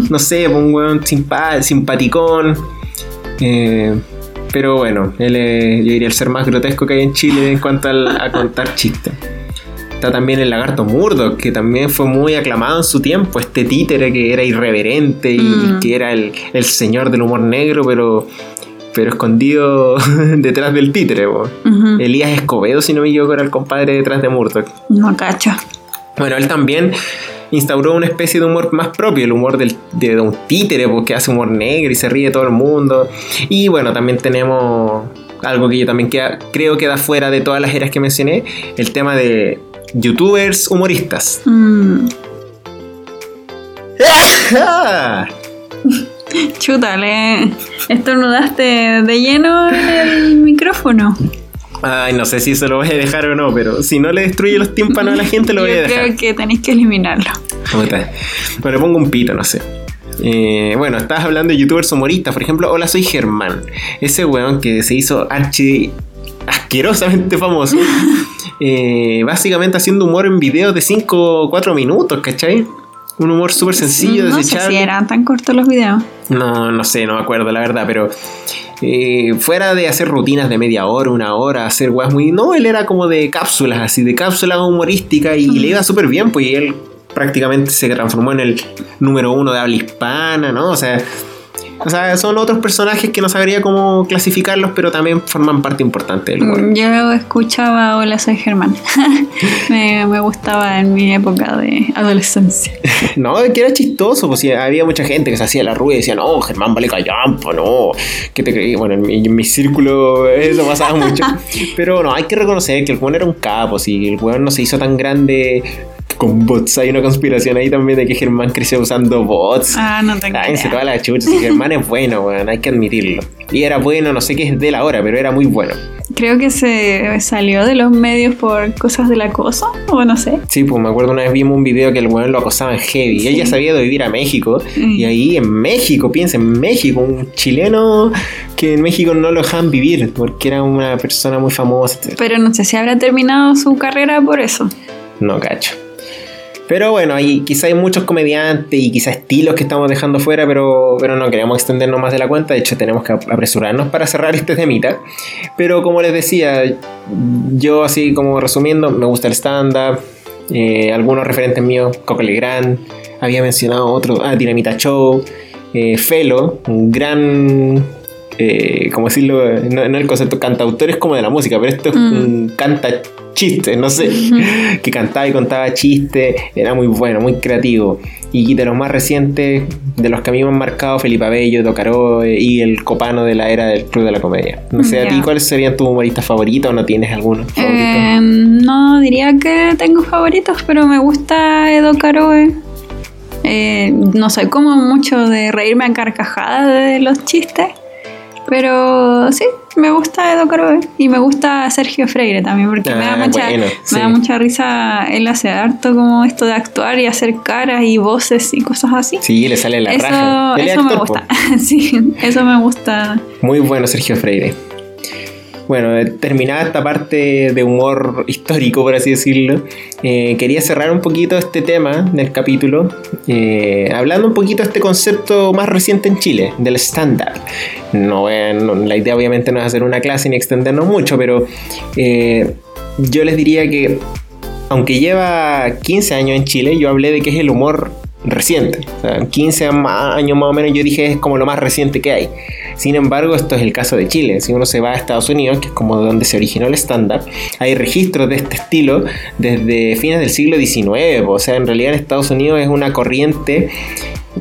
no sé, un weón simpaticón. Eh, pero bueno, él es, yo diría, el ser más grotesco que hay en Chile en cuanto a contar chistes. Está también el lagarto Murdoch, que también fue muy aclamado en su tiempo. Este títere que era irreverente y mm. que era el, señor del humor negro, pero, pero escondido detrás del títere. Elías Escobedo, si no me equivoco, era el compadre detrás de Murdoch. No cacha. Bueno, él también instauró una especie de humor más propio, el humor del, de un títere, porque hace humor negro y se ríe todo el mundo. Y bueno, también tenemos algo que yo también creo que da fuera de todas las eras que mencioné, el tema de youtubers humoristas. Mm. Chútale, estornudaste de lleno el micrófono. Ay, no sé si se lo voy a dejar o no, pero si no le destruye los tímpanos a la gente, lo voy a dejar. Creo que tenéis que eliminarlo. Bueno, pongo un pito, no sé. Eh, bueno, estabas hablando de youtubers humoristas, por ejemplo, Hola, soy Germán. Ese weón que se hizo archi asquerosamente famoso. Eh, básicamente haciendo humor en videos de 5 o 4 minutos, ¿cachai? Un humor súper sencillo, no sé si eran tan cortos los videos. No, no sé, no me acuerdo la verdad, pero eh, fuera de hacer rutinas de media hora, una hora, hacer weas muy... No, él era como de cápsulas, así, de cápsulas humorísticas y le iba súper bien, pues él prácticamente se transformó en el número uno de habla hispana, ¿no? O sea, o sea, son otros personajes que no sabría cómo clasificarlos, pero también forman parte importante del humor. Yo escuchaba Hola, soy Germán. me, gustaba en mi época de adolescencia. no, que era chistoso, pues había mucha gente que se hacía la rueda y decía, no, Germán vale callampo, no. ¿Qué te creí? Bueno, en mi, círculo eso pasaba mucho. pero no, hay que reconocer que el weón era un capo, si el weón no se hizo tan grande con bots. Hay una conspiración ahí también de que Germán creció usando bots. Ah, no tengo Cáense toda la chucha. Germán es bueno, weón, hay que admitirlo. Y era bueno, no sé qué es de la hora, pero era muy bueno. Creo que se salió de los medios por cosas del acoso, o no sé. Sí, pues me acuerdo una vez vimos un video que el weón lo acosaba en heavy. Y ella sabía de vivir a México. Y ahí en México, piensa, en México, un chileno que en México no lo dejaban vivir porque era una persona muy famosa. Pero no sé si habrá terminado su carrera por eso. No, cacho. Pero bueno, hay, quizá hay muchos comediantes y quizá estilos que estamos dejando fuera, pero, pero no queremos extendernos más de la cuenta. De hecho, tenemos que apresurarnos para cerrar este temita. Pero como les decía, yo así como resumiendo, me gusta el stand-up. Eh, algunos referentes míos, Coco Legrand, había mencionado otro, ah, Dinamita Show, eh, Felo, un gran eh, como decirlo, no, el concepto cantautor es como de la música, pero esto es mm. un canta chistes, no sé, que cantaba y contaba chistes, era muy bueno, muy creativo. Y de los más recientes, de los que a mí me han marcado, Felipe Abello, Docaro y el copano de la era del Club de la Comedia. No sé, ¿a ti cuáles serían tus humoristas favoritos o no tienes alguno eh, no diría que tengo favoritos, pero me gusta Edo Caroe. Eh, no soy como mucho de reírme a carcajadas de los chistes, pero sí, me gusta Edo Caroe y me gusta Sergio Freire también, porque me, da ah, mucha, me da mucha risa. Él hace harto como esto de actuar y hacer caras y voces y cosas así. Sí, le sale la eso, raja. eso me gusta. sí, eso me gusta. Muy bueno Sergio Freire. Bueno, eh, terminada esta parte de humor histórico, por así decirlo, eh, quería cerrar un poquito este tema del capítulo, eh, hablando un poquito de este concepto más reciente en Chile, del stand-up. No, la idea obviamente no es hacer una clase ni extendernos mucho, pero yo les diría que aunque lleva 15 años en Chile, yo hablé de que es el humor reciente. O sea, 15 años más o menos yo dije es como lo más reciente que hay. Sin embargo, esto es el caso de Chile. Si uno se va a Estados Unidos, que es como donde se originó el stand-up, hay registros de este estilo desde fines del siglo XIX. O sea, en realidad en Estados Unidos es una corriente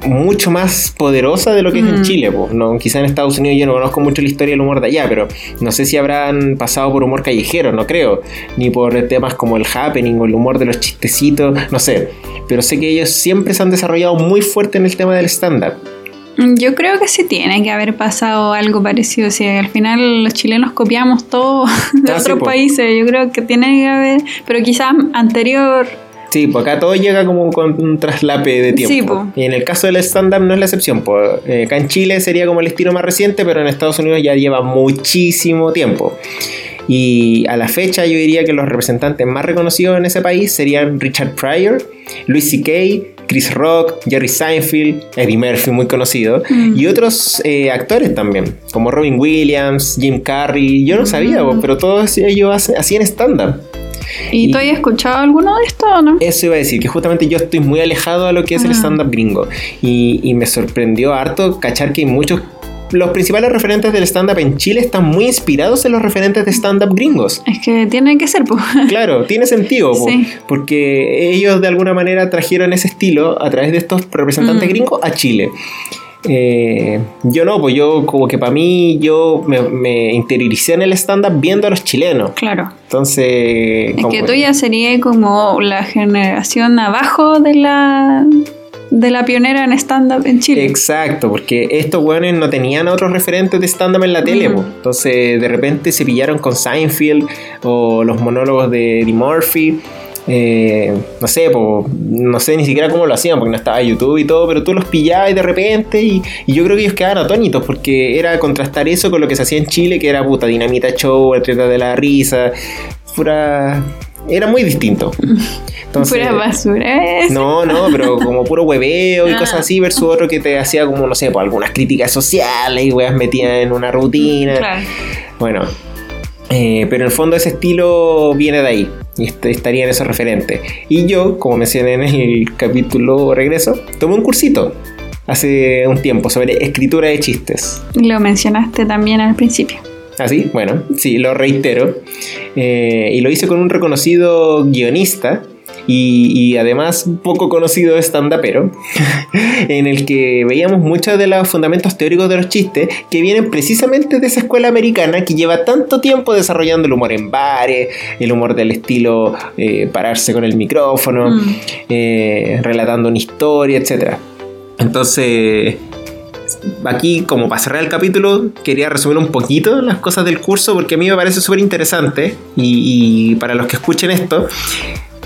mucho más poderosa de lo que es en mm. Chile. Pues, ¿no? Quizá en Estados Unidos yo no conozco mucho la historia del humor de allá, pero no sé si habrán pasado por humor callejero, no creo. Ni por temas como el happening o el humor de los chistecitos, no sé. Pero sé que ellos siempre se han desarrollado muy fuerte en el tema del stand-up. Yo creo que sí tiene que haber pasado algo parecido. Si al final los chilenos copiamos todo de ah, otros países, yo creo que tiene que haber. Pero quizás anterior. Sí, pues acá todo llega como con un traslape de tiempo. Y en el caso del stand-up no es la excepción. Pues, acá en Chile sería como el estilo más reciente, pero en Estados Unidos ya lleva muchísimo tiempo. Y a la fecha yo diría que los representantes más reconocidos en ese país serían Richard Pryor, Louis C.K., Chris Rock, Jerry Seinfeld, Eddie Murphy, muy conocido, mm. y otros eh, actores también, como Robin Williams, Jim Carrey. Yo no sabía, mm. pero todos ellos hacían estándar. ¿Y, tú has escuchado alguno de esto o no? Eso iba a decir, que justamente yo estoy muy alejado de lo que es el stand-up gringo. Y, y, me sorprendió harto cachar que hay muchos los principales referentes del stand-up en Chile están muy inspirados en los referentes de stand-up gringos. Es que tiene que ser, pues. Claro, tiene sentido, porque ellos de alguna manera trajeron ese estilo a través de estos representantes mm. gringos a Chile. Eh, yo no, pues yo como que para mí yo me, interioricé en el stand-up viendo a los chilenos. Claro. Entonces... Es que tú ya sería como la generación abajo de la de la pionera en stand-up en Chile. Exacto, porque estos weones no tenían otros referentes de stand-up en la tele, entonces de repente se pillaron con Seinfeld o los monólogos de Eddie Murphy. Eh, no sé, no sé ni siquiera cómo lo hacían, porque no estaba YouTube y todo, pero tú los pillabas de repente y, yo creo que ellos quedaban atónitos, porque era contrastar eso con lo que se hacía en Chile, que era puta dinamita show, el de la risa, pura era muy distinto. Entonces, Pura basura. No, no, pero como puro hueveo y cosas así, versus otro que te hacía como, no sé, pues algunas críticas sociales y weas metidas en una rutina. Claro. Bueno, eh, pero en el fondo ese estilo viene de ahí y estaría en esos referentes. Y yo, como mencioné en el capítulo Regreso, tomé un cursito hace un tiempo sobre escritura de chistes. Lo mencionaste también al principio. ¿Ah, sí? Bueno, sí, lo reitero. Eh, y lo hice con un reconocido guionista y, además poco conocido stand-upero, en el que veíamos muchos de los fundamentos teóricos de los chistes que vienen precisamente de esa escuela americana que lleva tanto tiempo desarrollando el humor en bares, el humor del estilo eh, pararse con el micrófono, mm. eh, relatando una historia, etc. Entonces, aquí, como para cerrar el capítulo, quería resumir un poquito las cosas del curso porque a mí me parece súper interesante y, para los que escuchen esto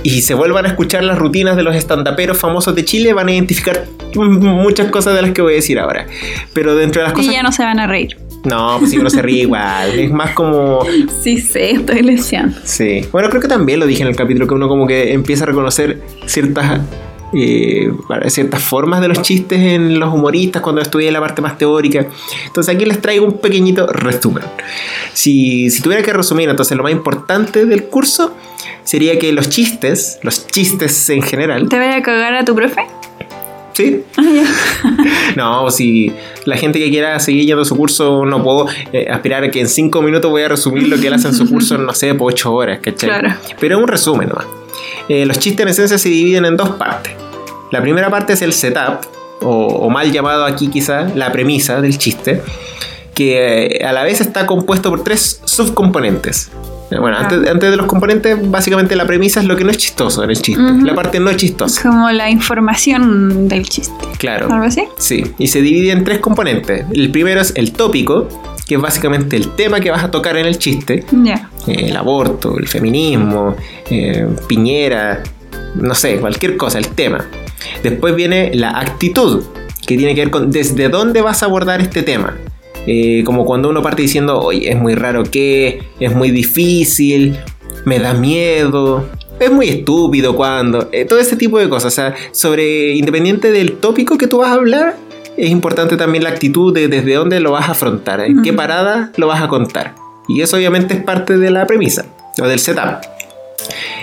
y se vuelvan a escuchar las rutinas de los estandaperos famosos de Chile, van a identificar muchas cosas de las que voy a decir ahora. Pero dentro de las cosas... Y ya no se van a reír. No, pues sí, uno se ríe igual. Es más como. Sí, sí, estoy leseando. Sí. Bueno, creo que también lo dije en el capítulo que uno como que empieza a reconocer ciertas eh, ciertas formas de los chistes en los humoristas cuando estudié la parte más teórica. Entonces aquí les traigo un pequeñito resumen. Si, si tuviera que resumir, entonces lo más importante del curso sería que los chistes, los chistes en general... ¿Te voy a cagar a tu profe? Sí. Ah, no, si la gente que quiera seguir yendo a su curso, no puedo eh, aspirar a que en cinco minutos voy a resumir lo que él hace en su curso, no sé, por ocho horas, ¿cachai? Claro. Pero es un resumen nomás. Eh, los chistes en esencia se dividen en dos partes. La primera parte es el setup, o, mal llamado aquí quizá la premisa del chiste, que eh, a la vez está compuesto por tres subcomponentes. Eh, bueno, antes, de los componentes, básicamente la premisa es lo que no es chistoso en el chiste. La parte no es chistosa. Como la información del chiste. Claro. ¿Algo así? Sí. Y se divide en tres componentes. El primero es el tópico, que es básicamente el tema que vas a tocar en el chiste. Ya. el aborto, el feminismo, Piñera, no sé, cualquier cosa, el tema. Después viene la actitud, que tiene que ver con desde dónde vas a abordar este tema. Eh, como cuando uno parte diciendo, oye, es muy raro que, es muy difícil, me da miedo, es muy estúpido cuando, eh, todo ese tipo de cosas. O sea, sobre, independiente del tópico que tú vas a hablar, es importante también la actitud de desde dónde lo vas a afrontar, en qué parada lo vas a contar. Y eso obviamente es parte de la premisa o del setup.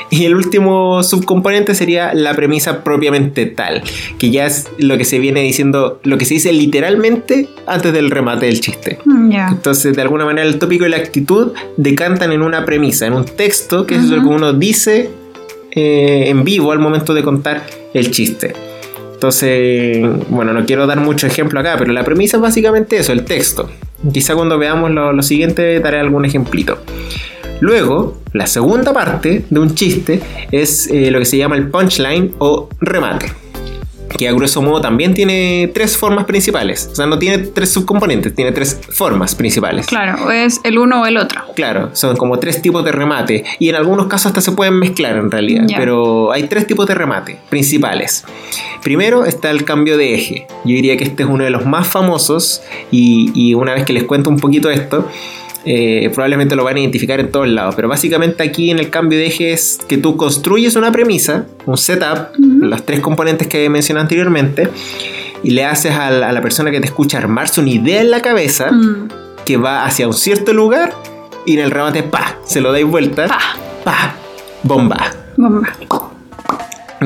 Y el último subcomponente sería la premisa propiamente tal, que ya es lo que se viene diciendo, lo que se dice literalmente antes del remate del chiste. Mm, Entonces, de alguna manera, el tópico y la actitud decantan en una premisa, en un texto, que es lo que uno dice eh, en vivo al momento de contar el chiste. Entonces, bueno, no quiero dar mucho ejemplo acá, pero la premisa es básicamente eso, el texto. Quizá cuando veamos lo, siguiente daré algún ejemplito. Luego, la segunda parte de un chiste es eh, lo que se llama el punchline o remate que a grueso modo también tiene tres formas principales. O sea, no tiene tres subcomponentes, tiene tres formas principales. Claro, es el uno o el otro. Claro, son como tres tipos de remate. Y en algunos casos hasta se pueden mezclar en realidad. Pero hay tres tipos de remate principales. Primero está el cambio de eje. Yo diría que este es uno de los más famosos. Y, y una vez que les cuento un poquito esto eh, probablemente lo van a identificar en todos lados. Pero básicamente aquí en el cambio de eje es que tú construyes una premisa, un setup, los tres componentes que mencioné anteriormente, y le haces a la, persona que te escucha armarse una idea en la cabeza mm. que va hacia un cierto lugar y en el remate, pa, se lo dais vuelta, pa, pa, bomba. Bomba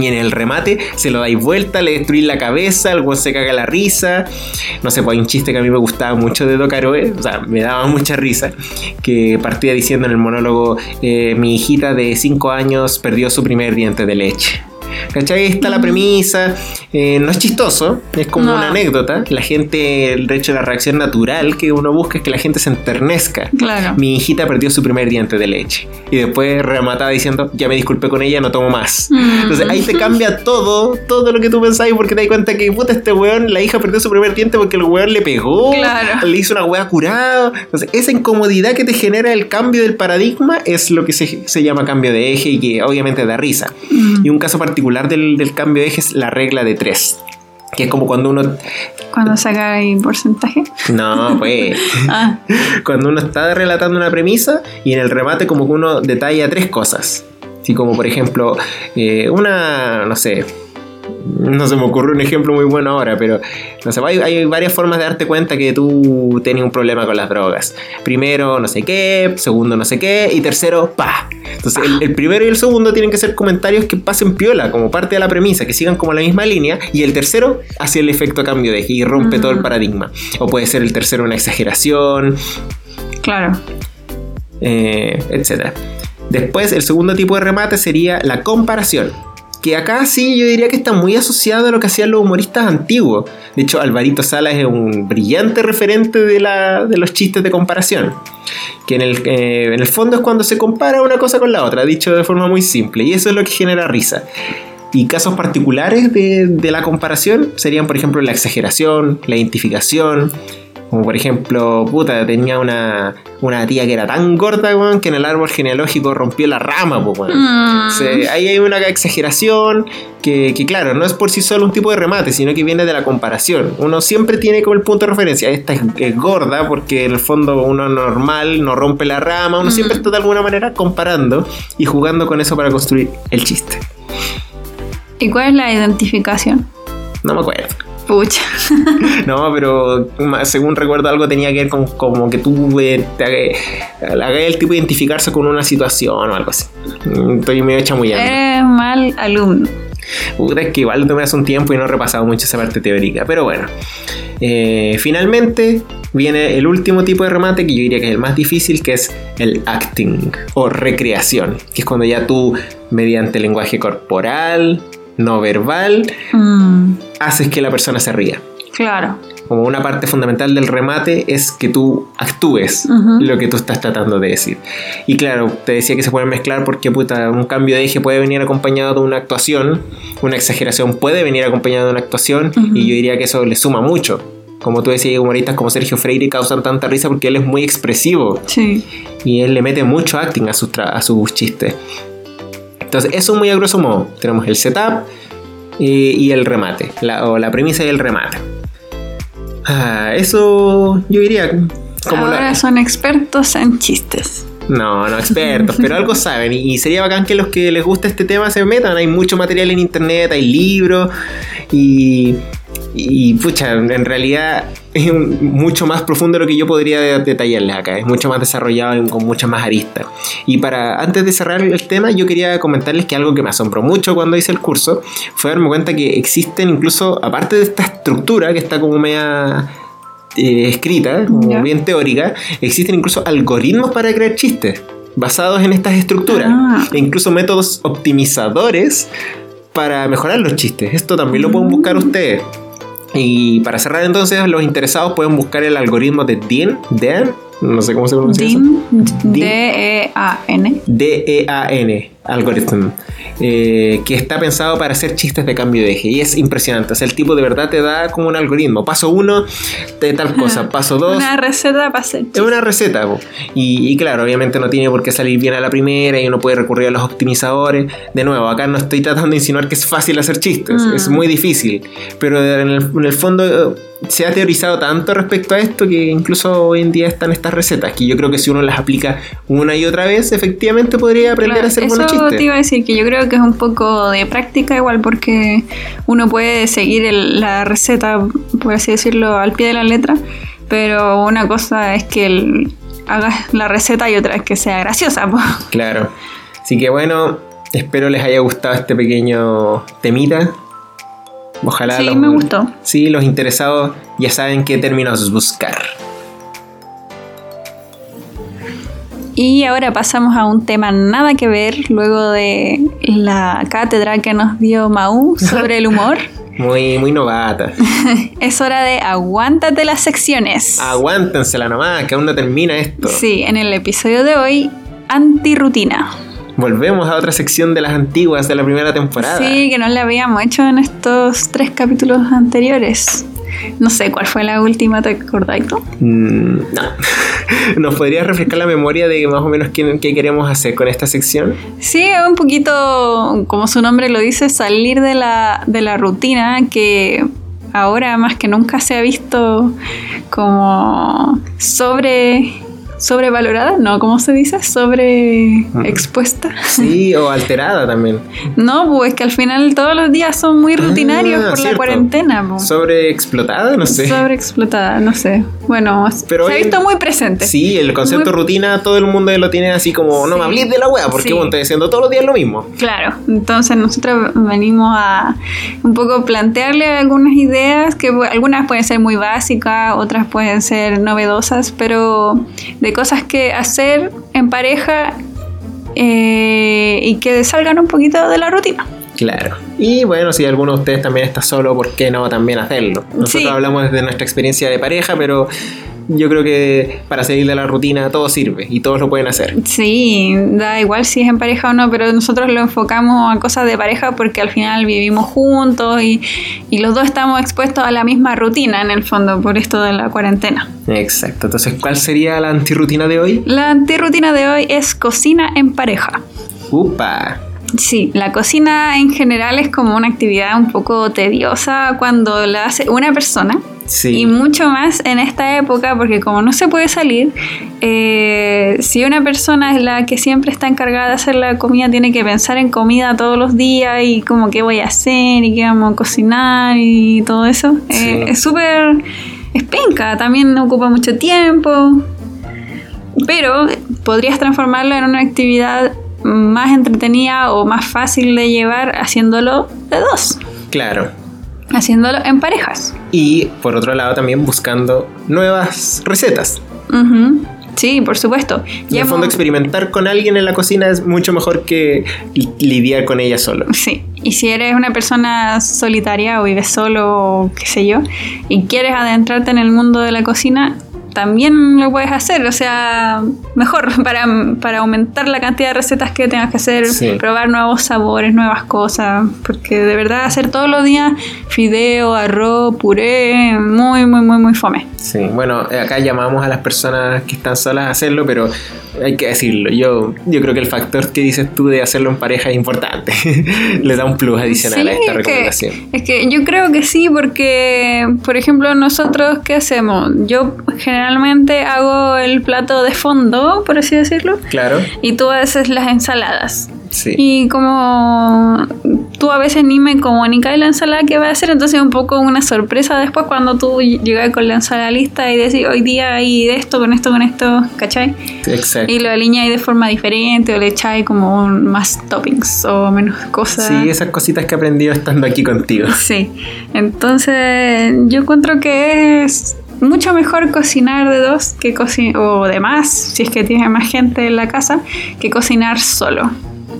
y en el remate se lo dais vuelta, le destruís la cabeza, el se caga la risa. No sé, pues hay un chiste que a mí me gustaba mucho de Docaroe, o sea, me daba mucha risa, que partía diciendo en el monólogo, eh, mi hijita de 5 años perdió su primer diente de leche. ¿Cachai? Está la premisa. Eh, no es chistoso, es como una anécdota. La gente, el hecho de la reacción natural que uno busca es que la gente se enternezca. Claro. Mi hijita perdió su primer diente de leche. Y después remataba diciendo, ya me disculpé con ella, no tomo más. Mm. Entonces ahí te cambia todo, todo lo que tú pensabas porque te das cuenta que, puta, este weón, la hija perdió su primer diente porque el weón le pegó, le hizo una wea curada. Entonces esa incomodidad que te genera el cambio del paradigma es lo que se, llama cambio de eje y que obviamente da risa. Mm. Y un caso particular del, del cambio de eje es la regla de 3. Que es como cuando uno. ¿Cuando saca el porcentaje? No, pues. Ah. Cuando uno está relatando una premisa y en el remate, como que uno detalla tres cosas. Así como, por ejemplo, eh, una. No sé no se me ocurre un ejemplo muy bueno ahora, pero no sé, hay, varias formas de darte cuenta que tú tienes un problema con las drogas. Primero, no sé qué, segundo, no sé qué, y tercero, pa. Entonces, el, primero y el segundo tienen que ser comentarios que pasen piola, como parte de la premisa, que sigan como la misma línea, y el tercero hace el efecto cambio de y rompe todo el paradigma. O puede ser el tercero una exageración. Claro. Eh, etcétera. Después, el segundo tipo de remate sería la comparación que acá sí yo diría que está muy asociado a lo que hacían los humoristas antiguos. De hecho, Alvarito Salas es un brillante referente de, la, de los chistes de comparación. Que en el, eh, en el fondo es cuando se compara una cosa con la otra, dicho de forma muy simple. Y eso es lo que genera risa. Y casos particulares de, de la comparación serían, por ejemplo, la exageración, la identificación, como por ejemplo, puta, tenía una, una tía que era tan gorda, weón, que en el árbol genealógico rompió la rama, pues, ahí hay una exageración que, que, claro, no es por sí solo un tipo de remate, sino que viene de la comparación. Uno siempre tiene como el punto de referencia. Esta es, gorda porque en el fondo uno normal no rompe la rama. Uno siempre está de alguna manera comparando y jugando con eso para construir el chiste. ¿Y cuál es la identificación? No me acuerdo. Pucha. no, pero según recuerdo algo tenía que ver con como que tú eh, te hagas el tipo de identificarse con una situación o algo así. Estoy medio chamullando. Eres mal alumno. Puta, es que igual tomé hace un tiempo y no he repasado mucho esa parte teórica. Pero bueno. Eh, finalmente viene el último tipo de remate que yo diría que es el más difícil, que es el acting o recreación, que es cuando ya tú, mediante lenguaje corporal, no verbal, mm. Haces que la persona se ría. Claro. Como una parte fundamental del remate es que tú actúes lo que tú estás tratando de decir. Y claro, te decía que se puede mezclar porque puta, un cambio de eje puede venir acompañado de una actuación, una exageración puede venir acompañada de una actuación y yo diría que eso le suma mucho. Como tú decías, humoristas como Sergio Freire causan tanta risa porque él es muy expresivo. Sí. Y él le mete mucho acting a sus, a sus chistes. Entonces, eso muy a grosso modo. Tenemos el setup y, el remate, o la premisa y el remate. Ah, eso yo diría. Como Ahora son expertos en chistes. No, no expertos, pero algo saben. Y, sería bacán que los que les gusta este tema se metan. Hay mucho material en internet, hay libros. Y, y pucha, en realidad es mucho más profundo de lo que yo podría detallarles acá. Es mucho más desarrollado y con muchas más aristas. Y para antes de cerrar el tema, yo quería comentarles que algo que me asombró mucho cuando hice el curso fue darme cuenta que existen incluso, aparte de esta estructura que está como media eh, escrita, como bien teórica, existen incluso algoritmos para crear chistes basados en estas estructuras. Ah. E incluso métodos optimizadores para mejorar los chistes. Esto también lo pueden buscar ustedes. Y para cerrar entonces, los interesados pueden buscar el algoritmo de DIN, DEAN, no sé cómo se pronuncia. DIN, D-E-A-N. D-E-A-N algoritmo eh, que está pensado para hacer chistes de cambio de eje y es impresionante. O sea, el tipo de verdad te da como un algoritmo. Paso uno de tal cosa, paso dos. Una receta para hacer Es una receta. Y, claro, obviamente no tiene por qué salir bien a la primera y uno puede recurrir a los optimizadores. De nuevo, acá no estoy tratando de insinuar que es fácil hacer chistes, es mm. muy difícil. Pero en el, fondo se ha teorizado tanto respecto a esto que incluso hoy en día están estas recetas que yo creo que si uno las aplica una y otra vez, efectivamente podría aprender a hacer buenos chistes te iba a decir que yo creo que es un poco de práctica igual porque uno puede seguir la receta, por así decirlo, al pie de la letra, pero una cosa es que hagas la receta y otra es que sea graciosa. Claro. Así que bueno, espero les haya gustado este pequeño temita. Ojalá sí, me gustó. Sí, los interesados ya saben qué términos buscar. Y ahora pasamos a un tema nada que ver, luego de la cátedra que nos dio Mau sobre el humor. Muy, muy novata. es hora de aguántate las secciones. Aguántensela nomás, que aún no termina esto. Sí, en el episodio de hoy, antirrutina. Volvemos a otra sección de las antiguas de la primera temporada. Sí, que no le habíamos hecho en estos tres capítulos anteriores. No sé, ¿cuál fue la última? ¿Te acordáis mm, no. ¿Nos podrías refrescar la memoria de más o menos qué, qué, queremos hacer con esta sección? Sí, un poquito, como su nombre lo dice, salir de la, de la rutina que ahora más que nunca se ha visto como sobre sobrevalorada, no, ¿cómo se dice? Sobre expuesta. Sí, o alterada también. No, pues que al final todos los días son muy rutinarios ah, por la cuarentena. Pues. Sobreexplotada, no sé. Sobreexplotada, no sé. Bueno, Pero se ha visto muy presente. Sí, el concepto rutina todo el mundo lo tiene así como, no me hables de la wea, porque sí. estoy haciendo todos los días lo mismo. Claro, entonces nosotros venimos a un poco plantearle algunas ideas que algunas pueden ser muy básicas, otras pueden ser novedosas, pero de cosas que hacer en pareja eh, y que salgan un poquito de la rutina. Claro. Y bueno, si alguno de ustedes también está solo, ¿por qué no también hacerlo? Nosotros hablamos desde nuestra experiencia de pareja, pero yo creo que para seguir de la rutina todo sirve y todos lo pueden hacer. Sí, da igual si es en pareja o no, pero nosotros lo enfocamos a cosas de pareja porque al final vivimos juntos y, y los dos estamos expuestos a la misma rutina en el fondo por esto de la cuarentena. Exacto, entonces ¿cuál sería la antirrutina de hoy? La antirrutina de hoy es cocina en pareja. ¡Upa! Sí, la cocina en general es como una actividad un poco tediosa cuando la hace una persona y mucho más en esta época, porque como no se puede salir, eh, si una persona es la que siempre está encargada de hacer la comida, tiene que pensar en comida todos los días y como qué voy a hacer y qué vamos a cocinar y todo eso. Eh, es súper... es penca, también ocupa mucho tiempo, pero podrías transformarlo en una actividad más entretenida o más fácil de llevar haciéndolo de dos. Claro haciéndolo en parejas. Y por otro lado también buscando nuevas recetas. Sí, por supuesto. Y en el fondo experimentar con alguien en la cocina es mucho mejor que lidiar con ella solo. Sí, y si eres una persona solitaria o vives solo o qué sé yo, y quieres adentrarte en el mundo de la cocina, también lo puedes hacer, o sea, mejor para, para aumentar la cantidad de recetas que tengas que hacer, probar nuevos sabores, nuevas cosas, porque de verdad hacer todos los días fideo, arroz, puré, muy, muy, muy, muy fome. Sí, bueno, acá llamamos a las personas que están solas a hacerlo, pero hay que decirlo. Yo, yo creo que el factor que dices tú de hacerlo en pareja es importante. Le da un plus adicional a esta recomendación. es que yo creo que sí, porque, por ejemplo, nosotros, ¿qué hacemos? Yo generalmente hago el plato de fondo, por así decirlo. Claro. Y tú haces las ensaladas. Y como tú a veces ni me comunicas la ensalada que va a hacer, entonces es un poco una sorpresa después cuando tú llegas con la ensalada lista y decís hoy día hay de esto, con esto, con esto, ¿cachai? Exacto. Y lo alineáis de forma diferente o le echáis como más toppings o menos cosas. Sí, esas cositas que he aprendido estando aquí contigo. Sí. Entonces yo encuentro que es mucho mejor cocinar de dos que cocinar o de más, si es que tienes más gente en la casa, que cocinar solo.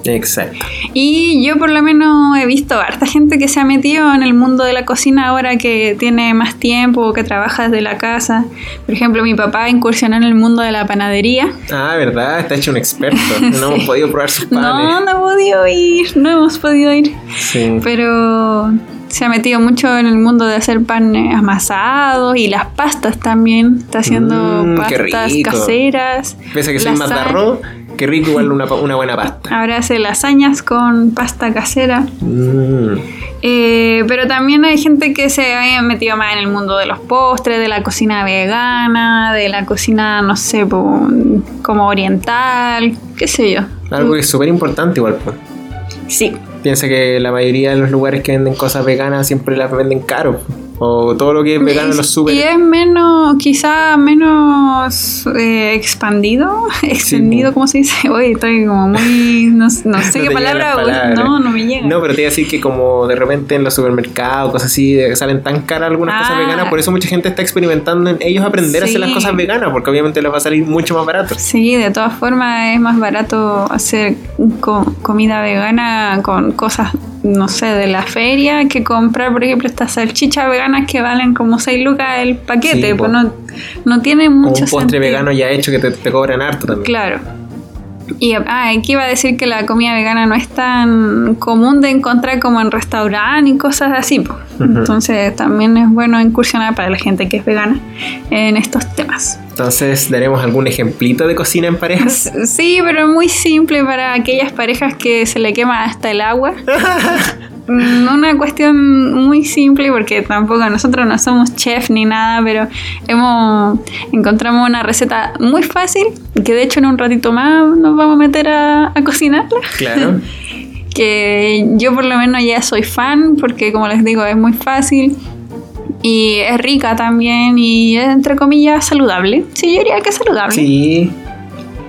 Exacto. Y yo por lo menos he visto harta gente que se ha metido en el mundo de la cocina ahora que tiene más tiempo o que trabaja desde la casa. Por ejemplo, mi papá incursionó en el mundo de la panadería. Ah, ¿verdad? Está hecho un experto. No hemos podido probar sus panes. No, no he podido ir. No hemos podido ir. Sí. Pero se ha metido mucho en el mundo de hacer panes amasados y las pastas también. Está haciendo mm, pastas caseras. Pese a que soy más de arroz, Qué rico igual una, buena pasta. Ahora hace lasañas con pasta casera. Mm. Eh, pero también hay gente que se ha metido más en el mundo de los postres, de la cocina vegana, de la cocina, no sé, como oriental, qué sé yo. Algo que es súper importante igual. Pues. Sí. Piensa que la mayoría de los lugares que venden cosas veganas siempre las venden caro o todo lo que es vegano en los super. Y es menos, quizá menos eh, expandido, extendido, ¿cómo se dice? Oye, estoy como muy, no, sé qué palabra, no, no me llega. No, pero te iba a decir que como de repente en los supermercados, cosas así, salen tan caras algunas cosas ah. veganas, por eso mucha gente está experimentando en ellos aprender a hacer las cosas veganas, porque obviamente les va a salir mucho más barato. Sí, de todas formas es más barato hacer comida vegana con cosas no sé, de la feria que comprar, por ejemplo, estas salchichas veganas que valen como 6 lucas el paquete. pues no, no tiene mucho un postre vegano ya hecho que te, te cobran harto también. Claro. Y ah, aquí iba a decir que la comida vegana no es tan común de encontrar como en restaurantes y cosas así. Entonces también es bueno incursionar para la gente que es vegana en estos temas. Entonces, ¿daremos algún ejemplito de cocina en parejas? Sí, pero muy simple para aquellas parejas que se le quema hasta el agua. Mm, una cuestión muy simple porque tampoco nosotros no somos chef ni nada, pero hemos encontramos una receta muy fácil que de hecho en un ratito más nos vamos a meter a, a cocinarla. Claro. que yo por lo menos ya soy fan porque como les digo es muy fácil y es rica también y es entre comillas saludable. Sí, yo diría que es saludable. Sí.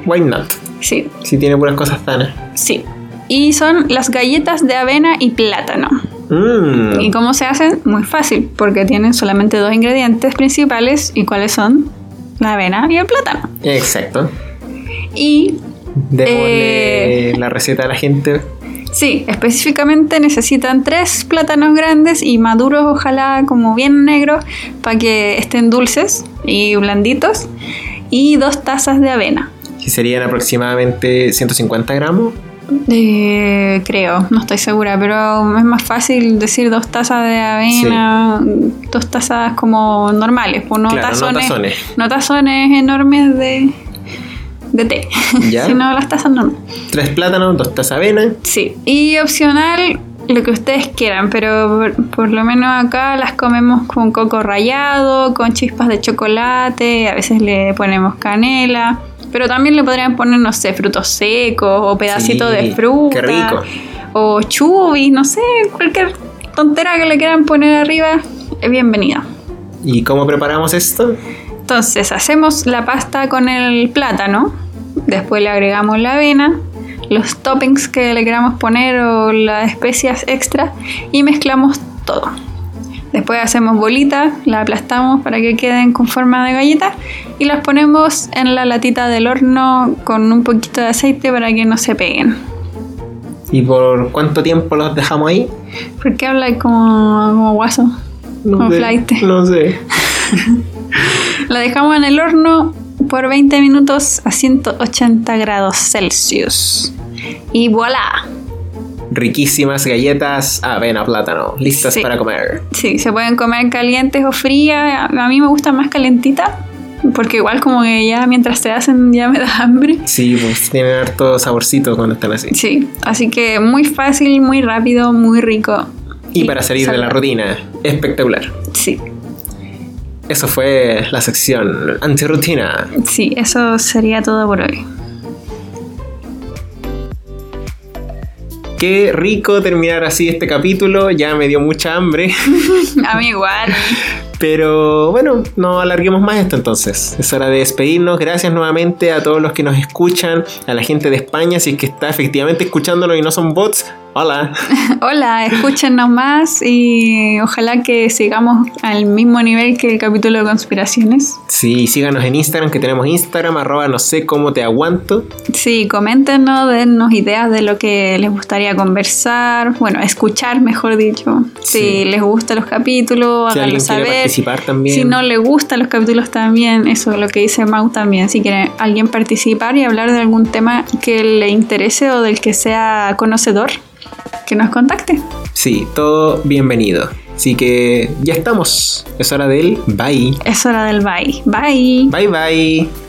Why not? Sí. Si tiene buenas cosas sanas. Sí. Y son las galletas de avena y plátano. Mm. ¿Y cómo se hacen? Muy fácil, porque tienen solamente dos ingredientes principales. ¿Y cuáles son? La avena y el plátano. Exacto. Y... Démosle eh, la receta a la gente Sí, específicamente necesitan tres plátanos grandes y maduros, ojalá como bien negros, para que estén dulces y blanditos. Y dos tazas de avena. Que serían aproximadamente 150 gramos. Eh, creo, no estoy segura, pero es más fácil decir dos tazas de avena, dos tazas como normales, pues no, tazones, no tazones enormes de, de té, sino las tazas normales. Tres plátanos, dos tazas de avena. Sí, y opcional lo que ustedes quieran, pero por, lo menos acá las comemos con coco rallado, con chispas de chocolate, a veces le ponemos canela, pero también le podrían poner, no sé, frutos secos o pedacitos de fruta. Qué rico. O chubis, no sé, cualquier tontera que le quieran poner arriba es bienvenida. ¿Y cómo preparamos esto? Entonces hacemos la pasta con el plátano, después le agregamos la avena, los toppings que le queramos poner o las especias extra y mezclamos todo. Después hacemos bolitas, las aplastamos para que queden con forma de galleta y las ponemos en la latita del horno con un poquito de aceite para que no se peguen. ¿Y por cuánto tiempo los dejamos ahí? Porque habla como, como guaso, no como flight. No sé. La dejamos en el horno por 20 minutos a 180 grados Celsius. Y voilà. Riquísimas galletas avena plátano, listas para comer. Sí, se pueden comer calientes o frías. A mí me gusta más calentita. Porque igual como que ya mientras se hacen ya me da hambre. Sí, pues tienen harto saborcito cuando están así. Sí, así que muy fácil, muy rápido, muy rico. Y, para salir de la rutina, espectacular. Sí. Eso fue la sección antirutina. Sí, eso sería todo por hoy. Qué rico terminar así este capítulo, ya me dio mucha hambre. A mí igual. Pero bueno, no alarguemos más esto entonces. Es hora de despedirnos. Gracias nuevamente a todos los que nos escuchan, a la gente de España, si es que está efectivamente escuchándolo y no son bots. Hola. Hola, escúchenos más y ojalá que sigamos al mismo nivel que el capítulo de conspiraciones. Sí, síganos en Instagram, que tenemos Instagram, arroba no sé cómo te aguanto. Sí, coméntenos, dennos ideas de lo que les gustaría conversar, bueno, escuchar, mejor dicho. Si les gustan los capítulos, si háganlo saber. participar también. Si no les gustan los capítulos también, eso es lo que dice Mau también. Si quiere alguien participar y hablar de algún tema que le interese o del que sea conocedor, que nos contacte. Sí, todo bienvenido. Así que ya estamos. Es hora del bye. Es hora del bye. Bye. Bye bye.